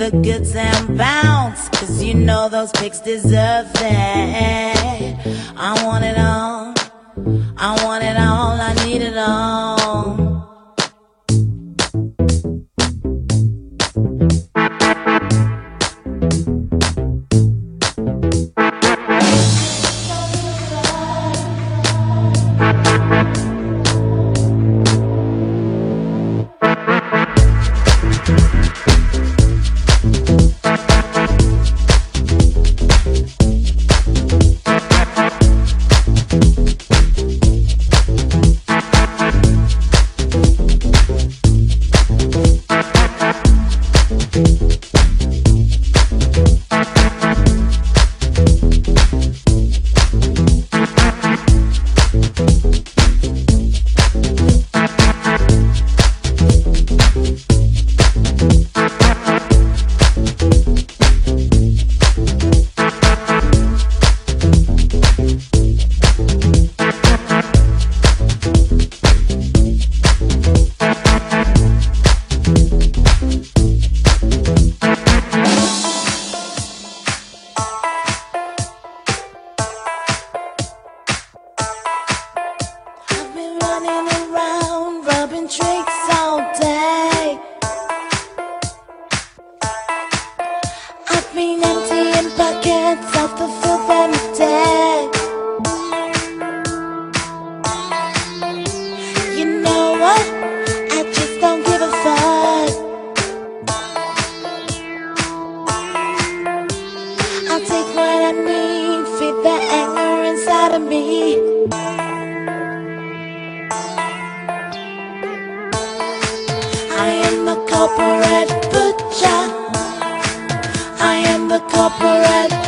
the goods and bounce Cause you know those pigs deserve that. I want it all. I want it all, I need it all. that I need, feed the anger inside of me. I am the corporate butcher. I am the corporate.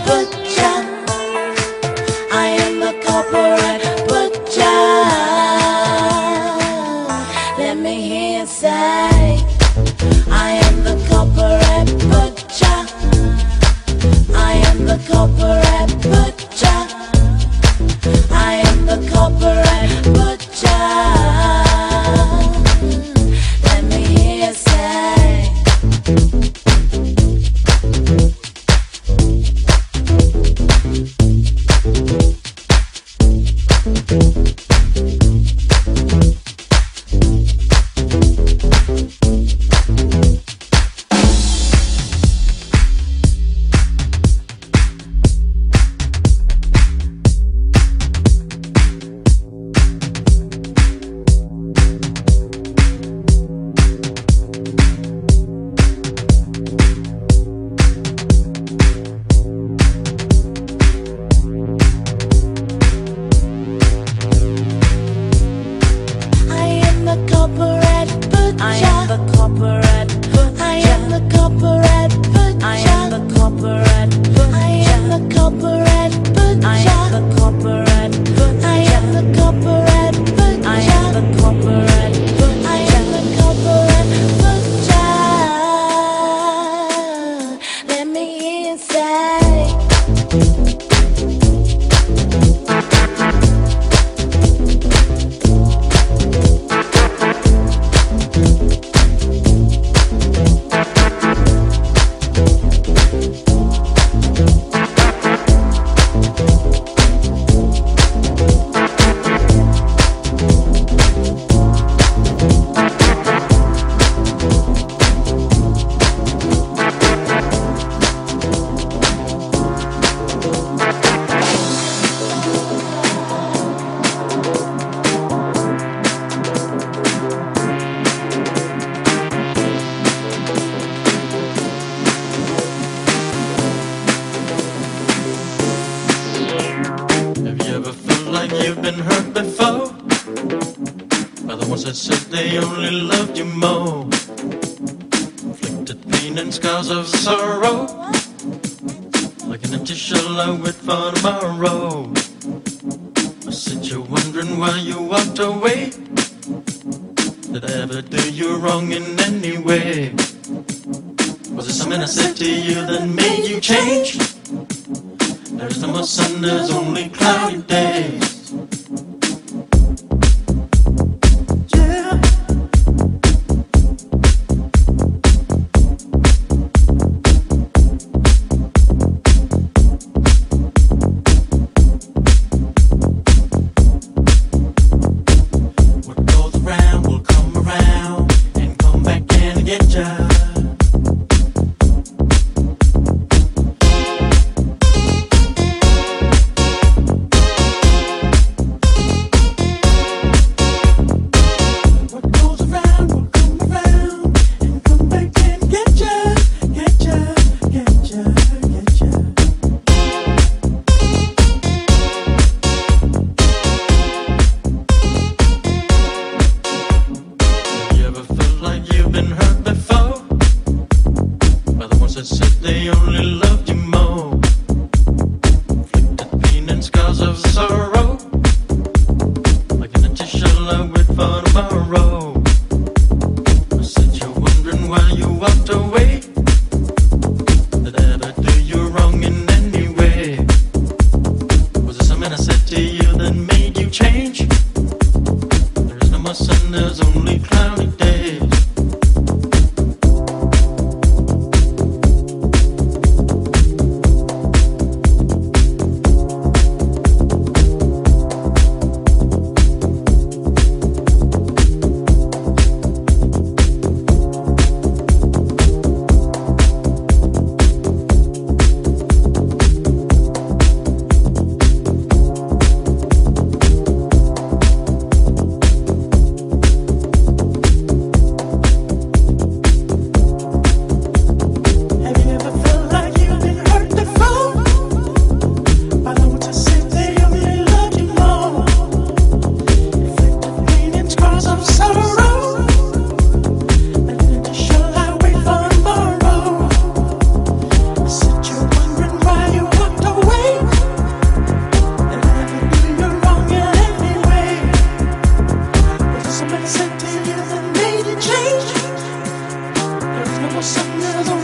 想得通。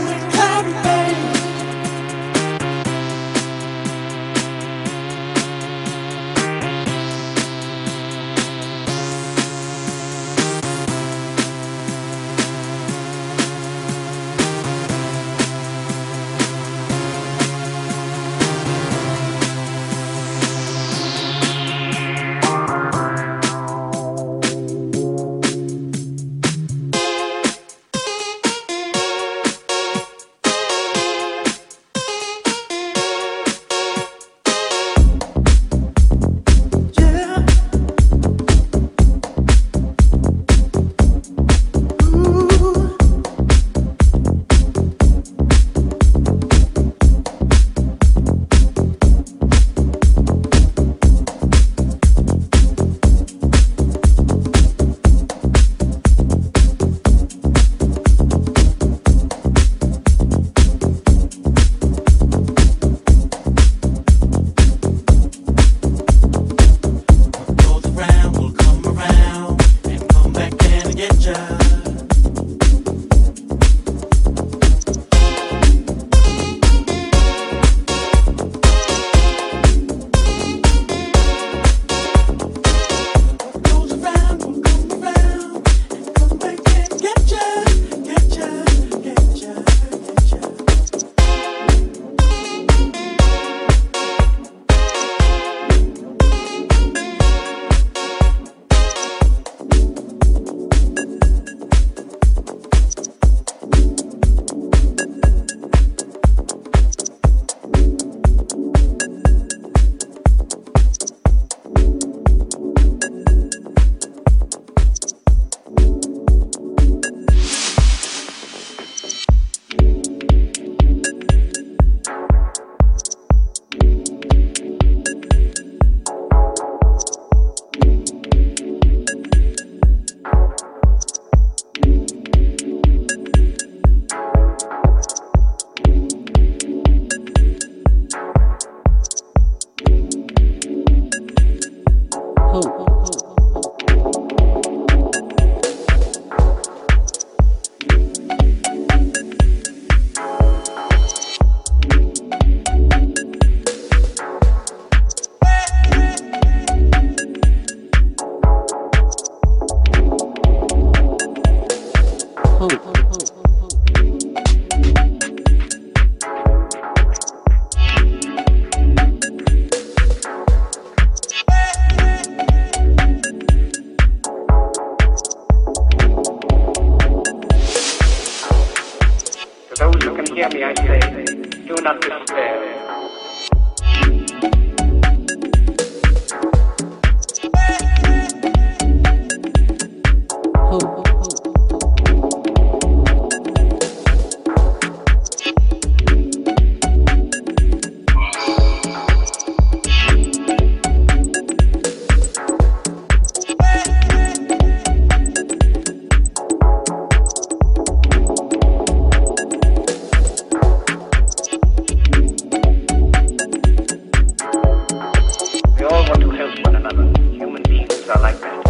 are like that.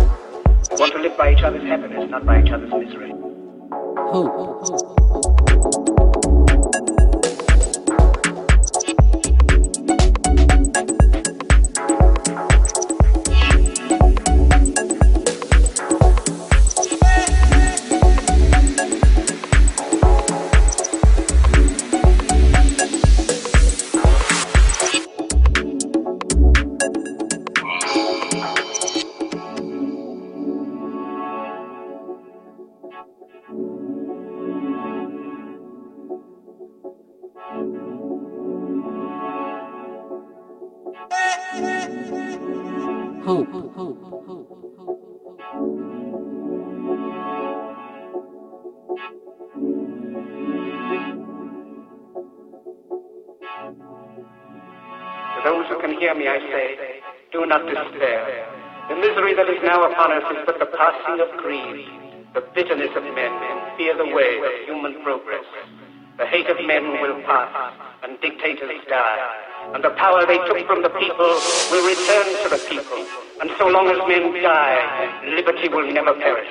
Want to live by each other's happiness, not by each other's misery. Hope. greed, the bitterness of men and fear the way of human progress. The hate of men will pass, and dictators die, and the power they took from the people will return to the people. And so long as men die, liberty will never perish.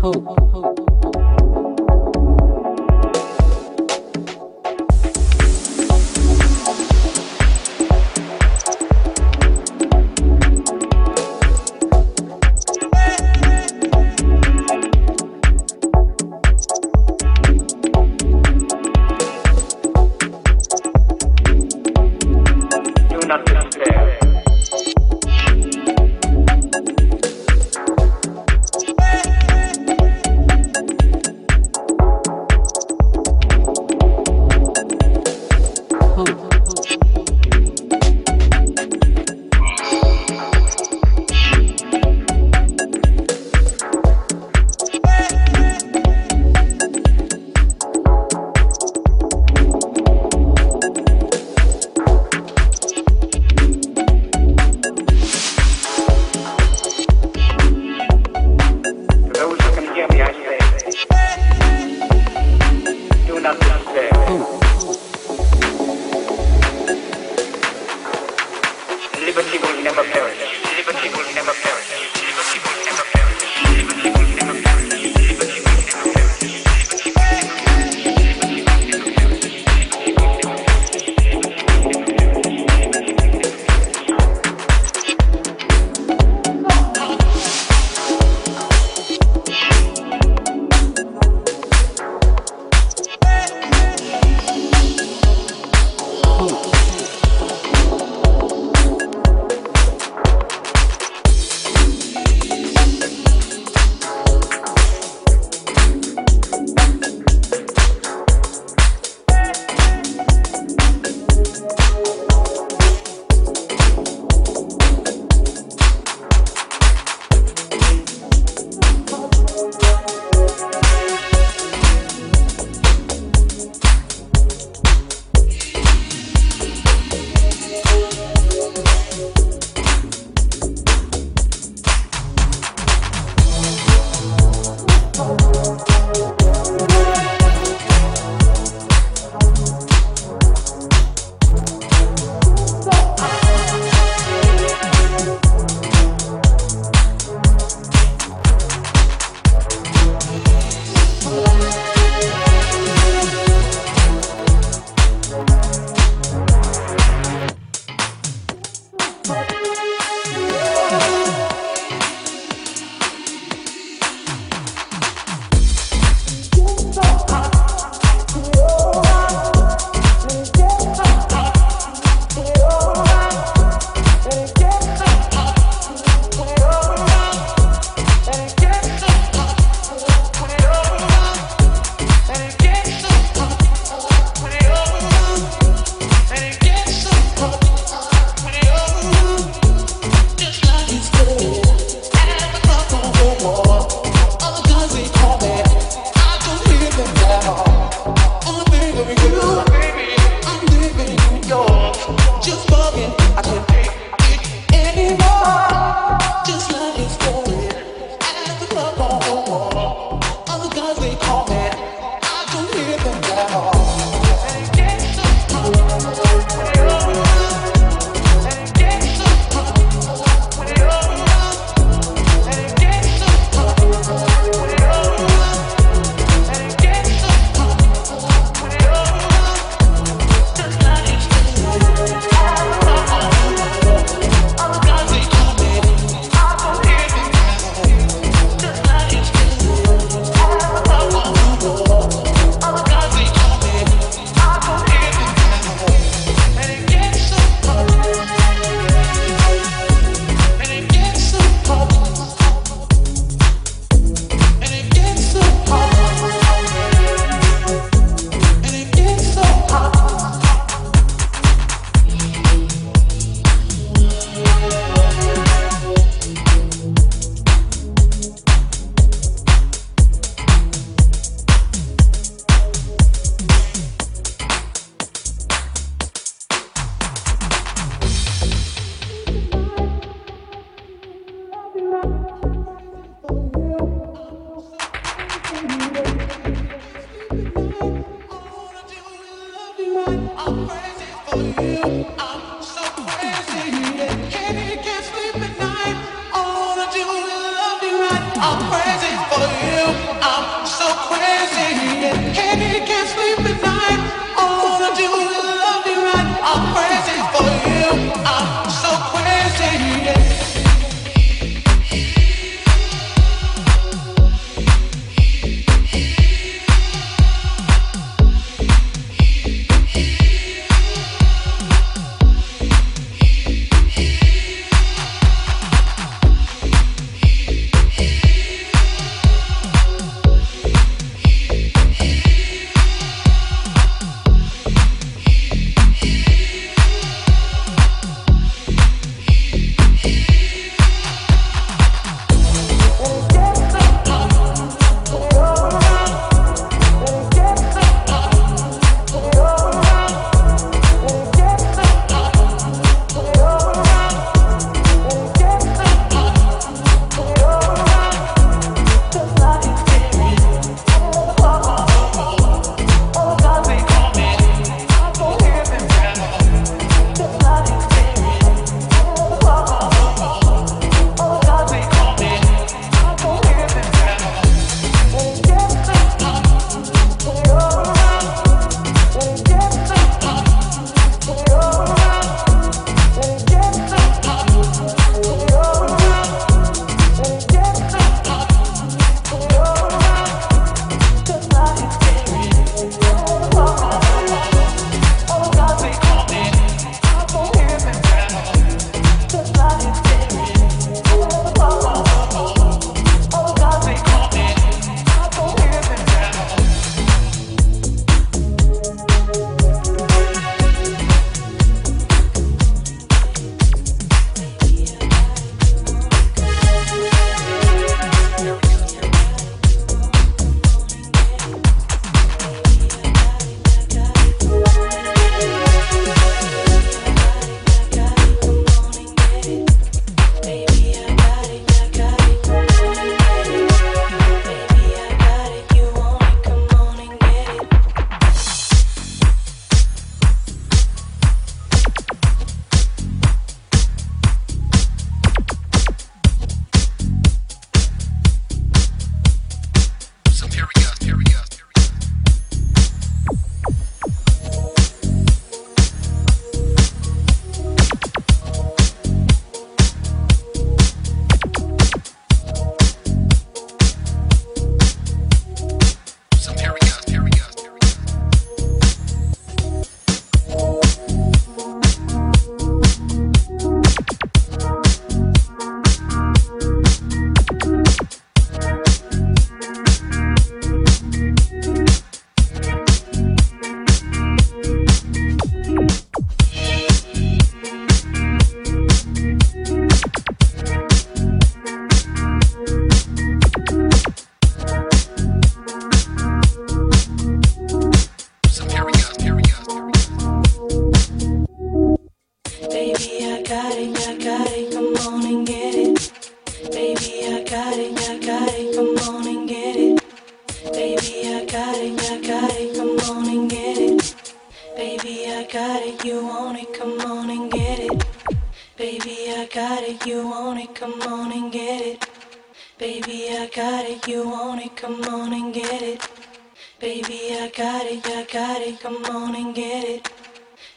Hope. understand.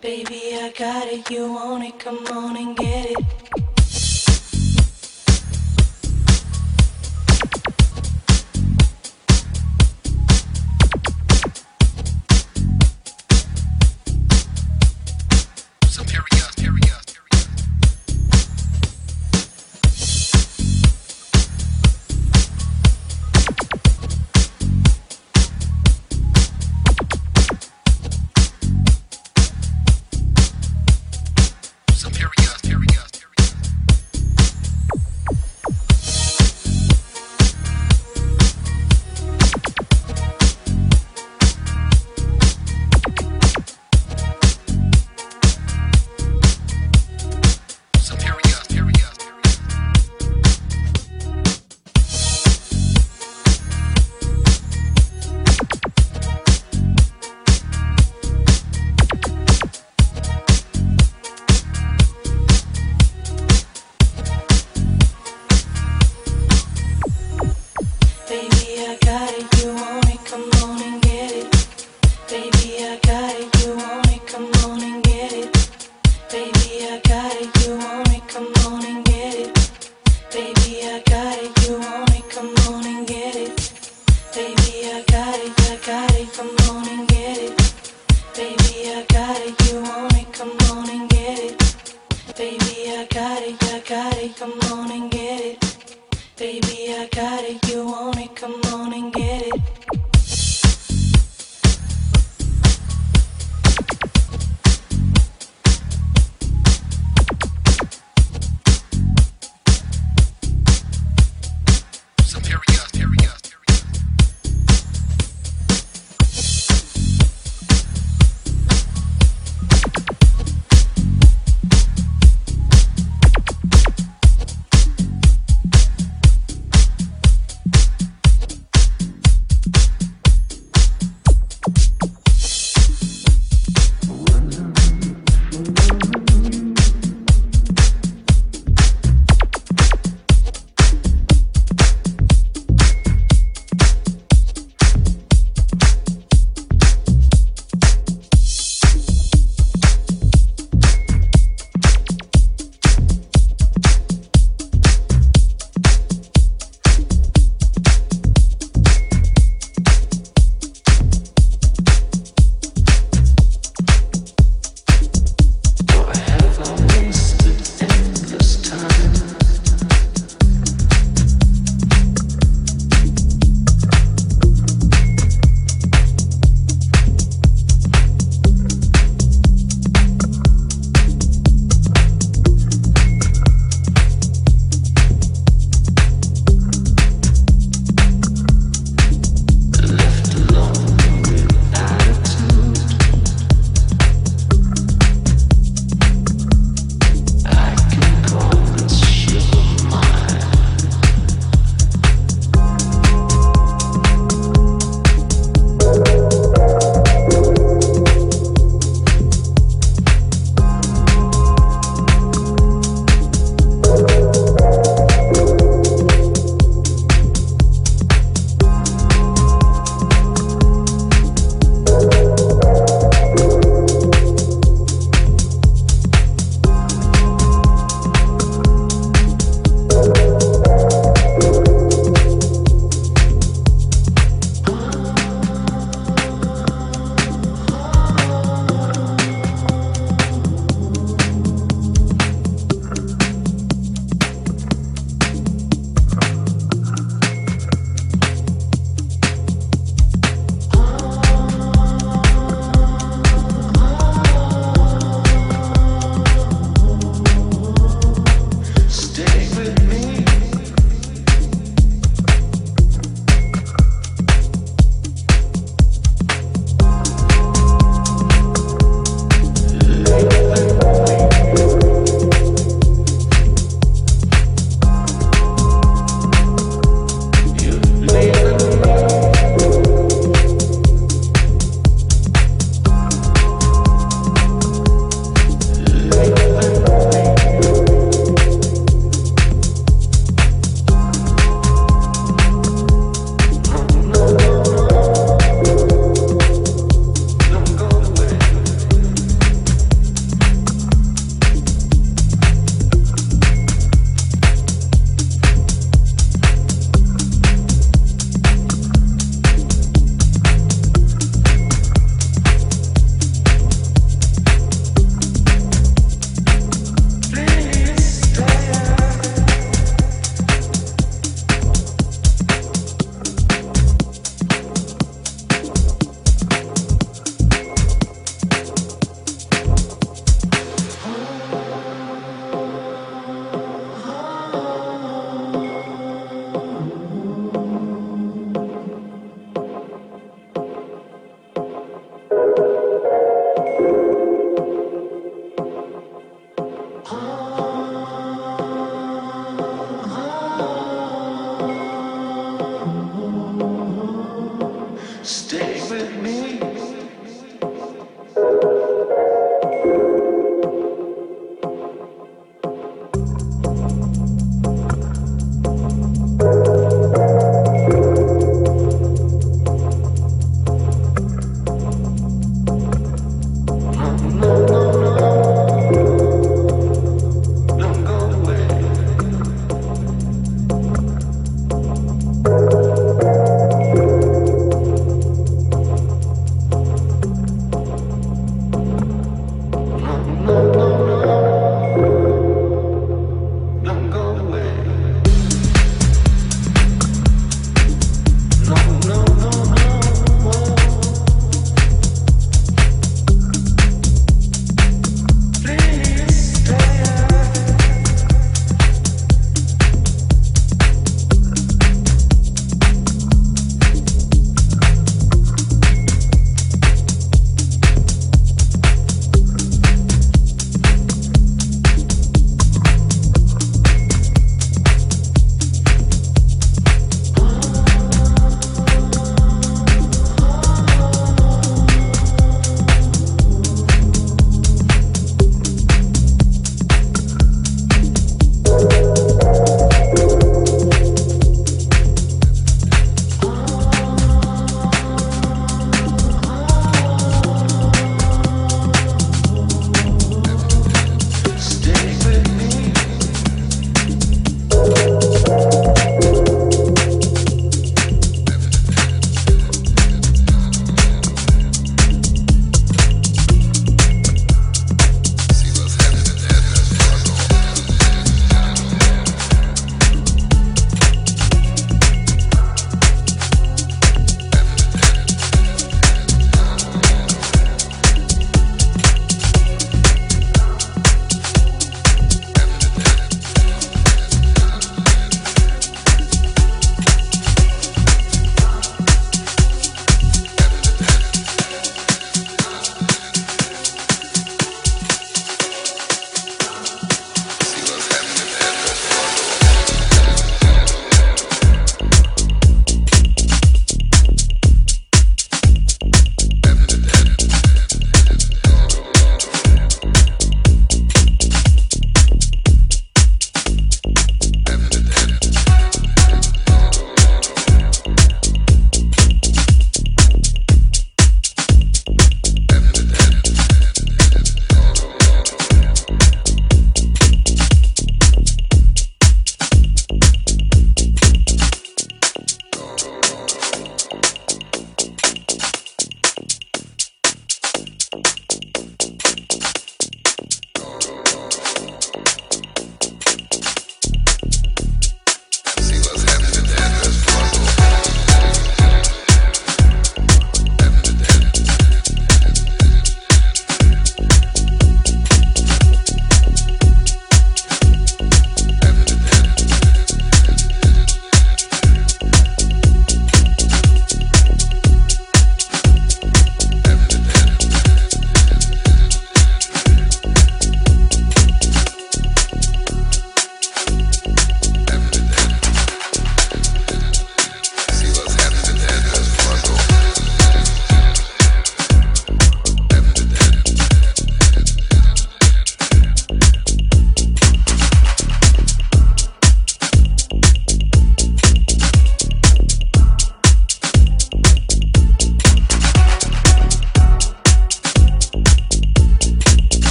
Baby, I got it, you want it, come on and get it.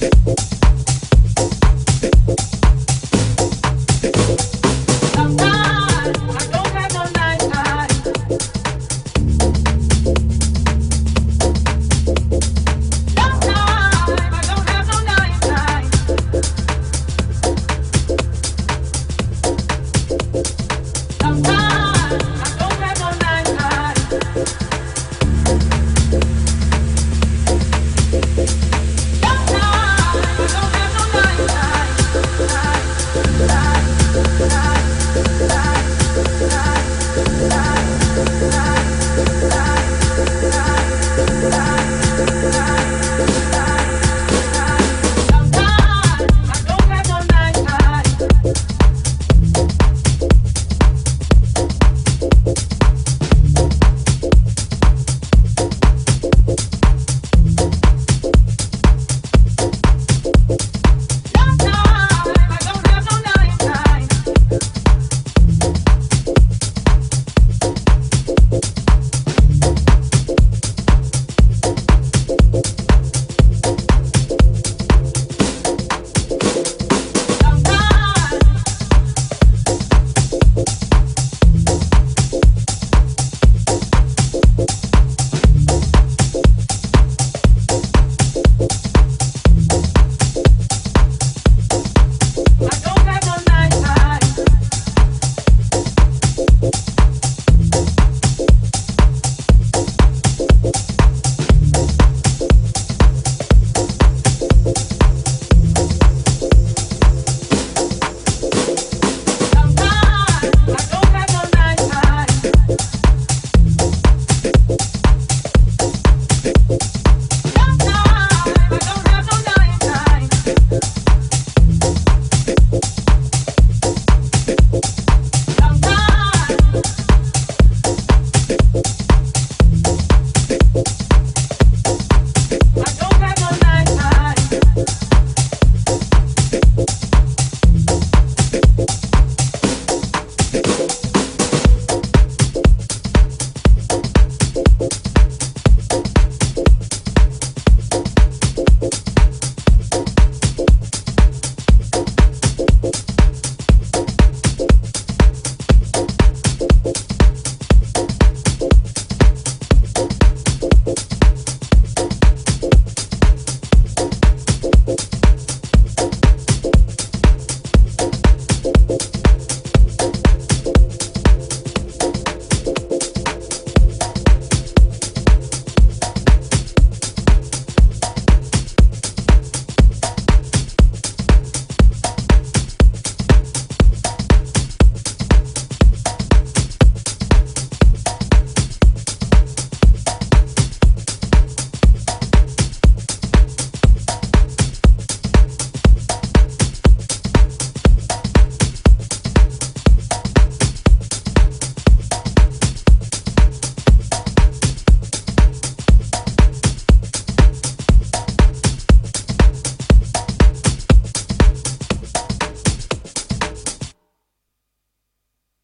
Thank.